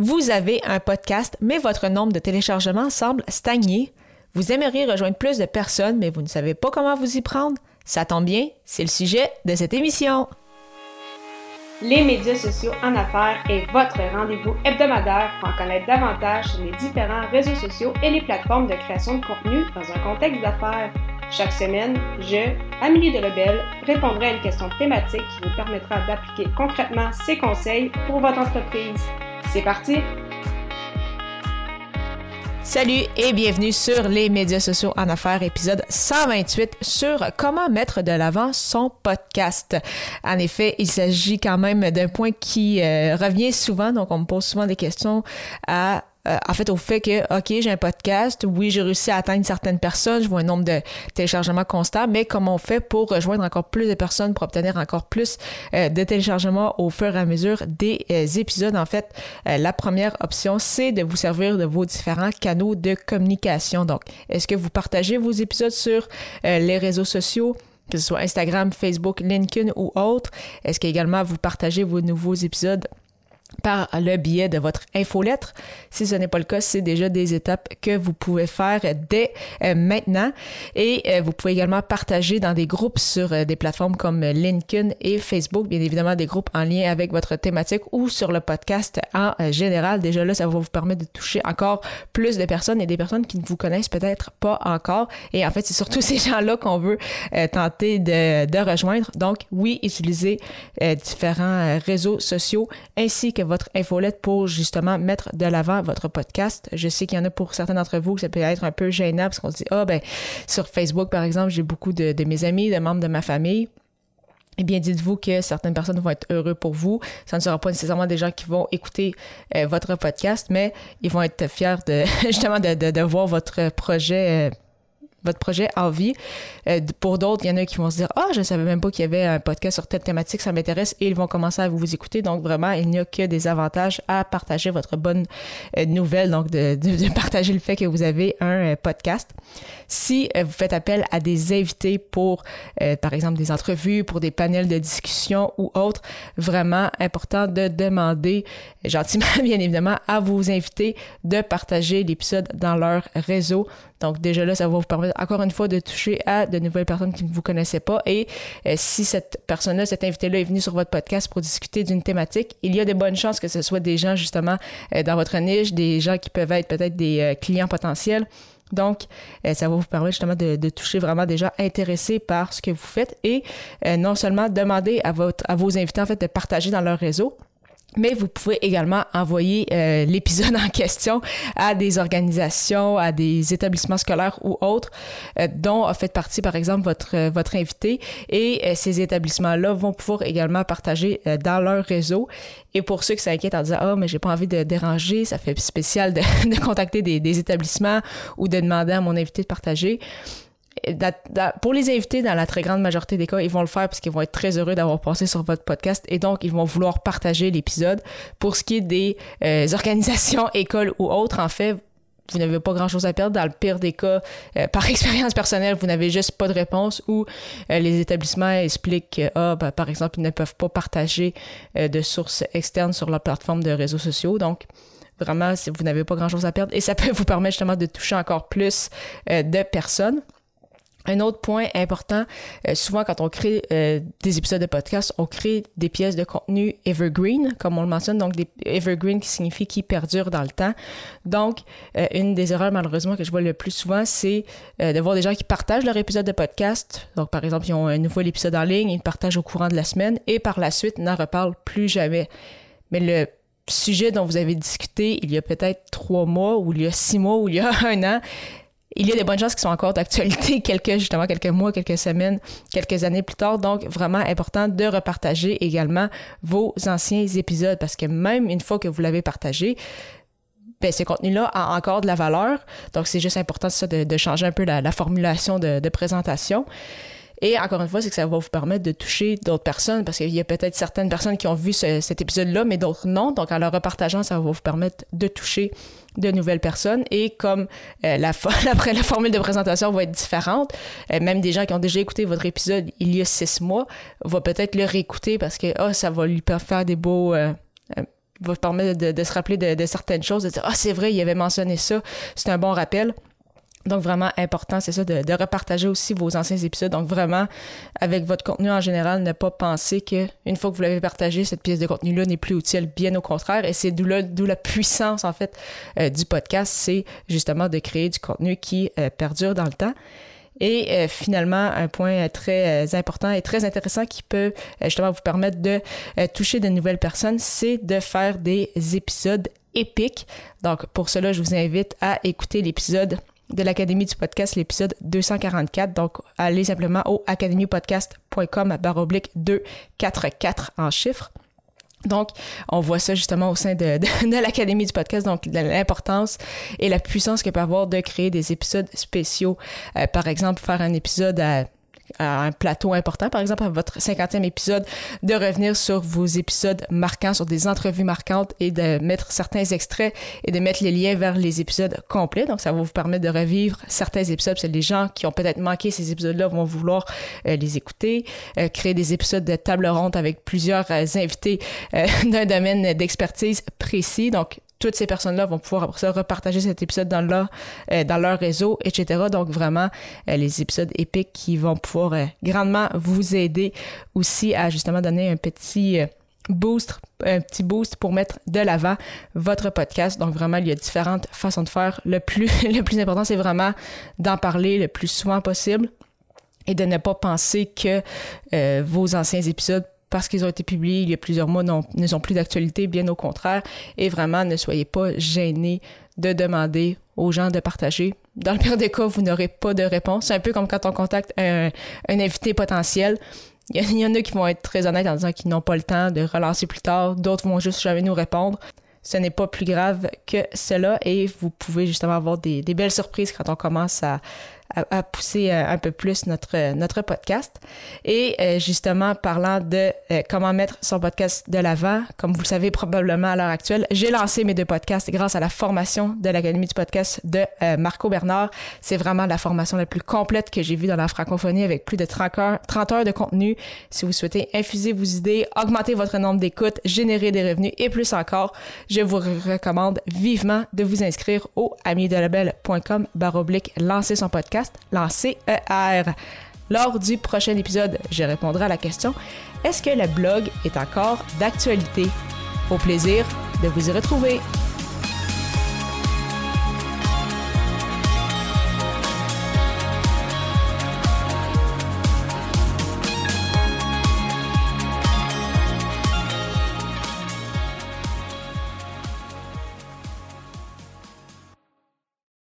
Vous avez un podcast, mais votre nombre de téléchargements semble stagner. Vous aimeriez rejoindre plus de personnes, mais vous ne savez pas comment vous y prendre. Ça tombe bien, c'est le sujet de cette émission. Les médias sociaux en affaires est votre rendez-vous hebdomadaire pour en connaître davantage sur les différents réseaux sociaux et les plateformes de création de contenu dans un contexte d'affaires. Chaque semaine, je, Amélie Delebel, répondrai à une question thématique qui vous permettra d'appliquer concrètement ces conseils pour votre entreprise. C'est parti! Salut et bienvenue sur les médias sociaux en affaires, épisode 128 sur comment mettre de l'avant son podcast. En effet, il s'agit quand même d'un point qui euh, revient souvent, donc on me pose souvent des questions à euh, en fait, au fait que, OK, j'ai un podcast, oui, j'ai réussi à atteindre certaines personnes, je vois un nombre de téléchargements constant, mais comment on fait pour rejoindre encore plus de personnes, pour obtenir encore plus euh, de téléchargements au fur et à mesure des euh, épisodes? En fait, la première option, c'est de vous servir de vos différents canaux de communication. Donc, est-ce que vous partagez vos épisodes sur les réseaux sociaux? que ce soit Instagram, Facebook, LinkedIn ou autre. Est-ce qu'également vous partagez vos nouveaux épisodes? Par le biais de votre infolettre. Si ce n'est pas le cas, c'est déjà des étapes que vous pouvez faire dès euh, maintenant. Et euh, vous pouvez également partager dans des groupes sur euh, des plateformes comme LinkedIn et Facebook, bien évidemment des groupes en lien avec votre thématique ou sur le podcast en général. Déjà là, ça va vous permettre de toucher encore plus de personnes et des personnes qui ne vous connaissent peut-être pas encore. Et en fait, c'est surtout ces gens-là qu'on veut tenter de, de, rejoindre. Donc, oui, utilisez différents réseaux sociaux ainsi que votre infolette pour justement mettre de l'avant votre podcast. Je sais qu'il y en a pour certains d'entre vous que ça peut être un peu gênant parce qu'on se dit, ah ben, sur Facebook, par exemple, j'ai beaucoup de, mes amis, de membres de ma famille. Eh bien, dites-vous que certaines personnes vont être heureux pour vous. Ça ne sera pas nécessairement des gens qui vont écouter euh, votre podcast, mais ils vont être fiers de justement de, de, voir votre projet euh, votre projet en vie. Euh, pour d'autres, il y en a qui vont se dire Ah, je ne savais même pas qu'il y avait un podcast sur telle thématique, ça m'intéresse, et ils vont commencer à vous écouter. Donc, vraiment, il n'y a que des avantages à partager votre bonne euh, nouvelle, donc de, de, partager le fait que vous avez un euh, podcast. Si vous faites appel à des invités pour, par exemple, des entrevues, pour des panels de discussion ou autres, vraiment important de demander gentiment, bien évidemment, à vos invités de partager l'épisode dans leur réseau donc déjà là, ça va vous permettre encore une fois de toucher à de nouvelles personnes qui ne vous connaissaient pas. Et euh, si cette personne-là, cet invité-là est venu sur votre podcast pour discuter d'une thématique, il y a de bonnes chances que ce soit des gens justement euh, dans votre niche, des gens qui peuvent être peut-être des euh, clients potentiels. Donc, ça va vous permettre justement de, toucher vraiment des gens intéressés par ce que vous faites et non seulement demander à, vos invités en fait de partager dans leur réseau, mais vous pouvez également envoyer euh, l'épisode en question à des organisations, à des établissements scolaires ou autres euh, dont a fait partie par exemple votre euh, votre invité et ces établissements-là vont pouvoir également partager dans leur réseau. Et pour ceux qui s'inquiètent en disant ah mais j'ai pas envie de déranger, ça fait spécial de, de contacter des, des établissements ou de demander à mon invité de partager pour les invités, dans la très grande majorité des cas, ils vont le faire parce qu'ils vont être très heureux d'avoir passé sur votre podcast et donc ils vont vouloir partager l'épisode. Pour ce qui est des euh, organisations, écoles ou autres, en fait, vous n'avez pas grand-chose à perdre. Dans le pire des cas, euh, par expérience personnelle, vous n'avez juste pas de réponse ou euh, les établissements expliquent que, ah, ben, par exemple, ils ne peuvent pas partager de sources externes sur leur plateforme de réseaux sociaux. Donc, vraiment, vous n'avez pas grand-chose à perdre et ça peut vous permettre justement de toucher encore plus de personnes. Un autre point important, euh, souvent quand on crée euh, des épisodes de podcast, on crée des pièces de contenu evergreen, comme on le mentionne, donc des evergreen qui signifie qui perdurent dans le temps. Donc, euh, une des erreurs malheureusement que je vois le plus souvent, c'est de voir des gens qui partagent leur épisode de podcast. Donc, par exemple, ils ont un nouveau épisode en ligne, ils le partagent au courant de la semaine et par la suite n'en reparlent plus jamais. Mais le sujet dont vous avez discuté il y a peut-être trois mois ou il y a six mois ou il y a un an, il y a des bonnes choses qui sont encore d'actualité quelques, justement, quelques mois, quelques semaines, quelques années plus tard. Donc, vraiment important de repartager également vos anciens épisodes parce que même une fois que vous l'avez partagé, ben, ce contenu-là a encore de la valeur. Donc, c'est juste important ça, de, changer un peu la, formulation de, de présentation. Et encore une fois, c'est que ça va vous permettre de toucher d'autres personnes parce qu'il y a peut-être certaines personnes qui ont vu cet épisode-là, mais d'autres non. Donc, en le repartageant, ça va vous permettre de toucher de nouvelles personnes. Et comme euh, la, formule de présentation va être différente, euh, même des gens qui ont déjà écouté votre épisode il y a six mois vont peut-être le réécouter parce que oh, ça va lui faire des beaux. Euh, va permettre de, se rappeler de, certaines choses, de dire Ah, c'est vrai, il avait mentionné ça, c'est un bon rappel. Donc, vraiment important, c'est ça, de, repartager aussi vos anciens épisodes. Donc, vraiment, avec votre contenu en général, ne pas penser qu'une fois que vous l'avez partagé, cette pièce de contenu-là n'est plus utile. Bien au contraire. Et c'est d'où la, puissance, en fait, euh, du podcast. C'est justement de créer du contenu qui euh, perdure dans le temps. Et euh, finalement, un point très important et très intéressant qui peut justement vous permettre de toucher de nouvelles personnes, c'est de faire des épisodes épiques. Donc, pour cela, je vous invite à écouter l'épisode de l'Académie du podcast, l'épisode 244. Donc, allez simplement au academypodcast.com baroblique 244 en chiffres. Donc, on voit ça justement au sein de, l'Académie du podcast, donc l'importance et la puissance que peut avoir de créer des épisodes spéciaux. Euh, par exemple, faire un épisode à un plateau important, par exemple à votre 50e épisode, de revenir sur vos épisodes marquants, sur des entrevues marquantes et de mettre certains extraits et de mettre les liens vers les épisodes complets. Donc, ça va vous permettre de revivre certains épisodes. C'est les gens qui ont peut-être manqué ces épisodes-là vont vouloir euh, les écouter. Euh, créer des épisodes de table ronde avec plusieurs euh, invités d'un domaine d'expertise précis. Donc, toutes ces personnes-là vont pouvoir repartager cet épisode dans leur, euh, dans leur réseau, etc. Donc vraiment, euh, les épisodes épiques qui vont pouvoir euh, grandement vous aider aussi à justement donner un petit boost, un petit boost pour mettre de l'avant votre podcast. Donc vraiment, il y a différentes façons de faire. Le plus, le plus important, c'est vraiment d'en parler le plus souvent possible et de ne pas penser que vos anciens épisodes parce qu'ils ont été publiés il y a plusieurs mois ne sont plus d'actualité, bien au contraire. Et vraiment, ne soyez pas gênés de demander aux gens de partager. Dans le pire des cas, vous n'aurez pas de réponse. C'est un peu comme quand on contacte un, invité potentiel. Il y, en a qui vont être très honnêtes en disant qu'ils n'ont pas le temps de relancer plus tard. D'autres vont juste jamais nous répondre. Ce n'est pas plus grave que cela et vous pouvez justement avoir des belles surprises quand on commence à, à, pousser euh, un peu plus notre, notre podcast. Et euh, justement, parlant de euh, comment mettre son podcast de l'avant, comme vous le savez probablement à l'heure actuelle, j'ai lancé mes deux podcasts grâce à la formation de l'Académie du podcast de Marco Bernard. C'est vraiment la formation la plus complète que j'ai vue dans la francophonie avec plus de 30 heures, 30 heures de contenu. Si vous souhaitez infuser vos idées, augmenter votre nombre d'écoutes, générer des revenus et plus encore, je vous recommande vivement de vous inscrire au amidelabel.com baroblique lancer son podcast Lancer ER. Lors du prochain épisode, je répondrai à la question Est-ce que le blog est encore d'actualité? Au plaisir de vous y retrouver.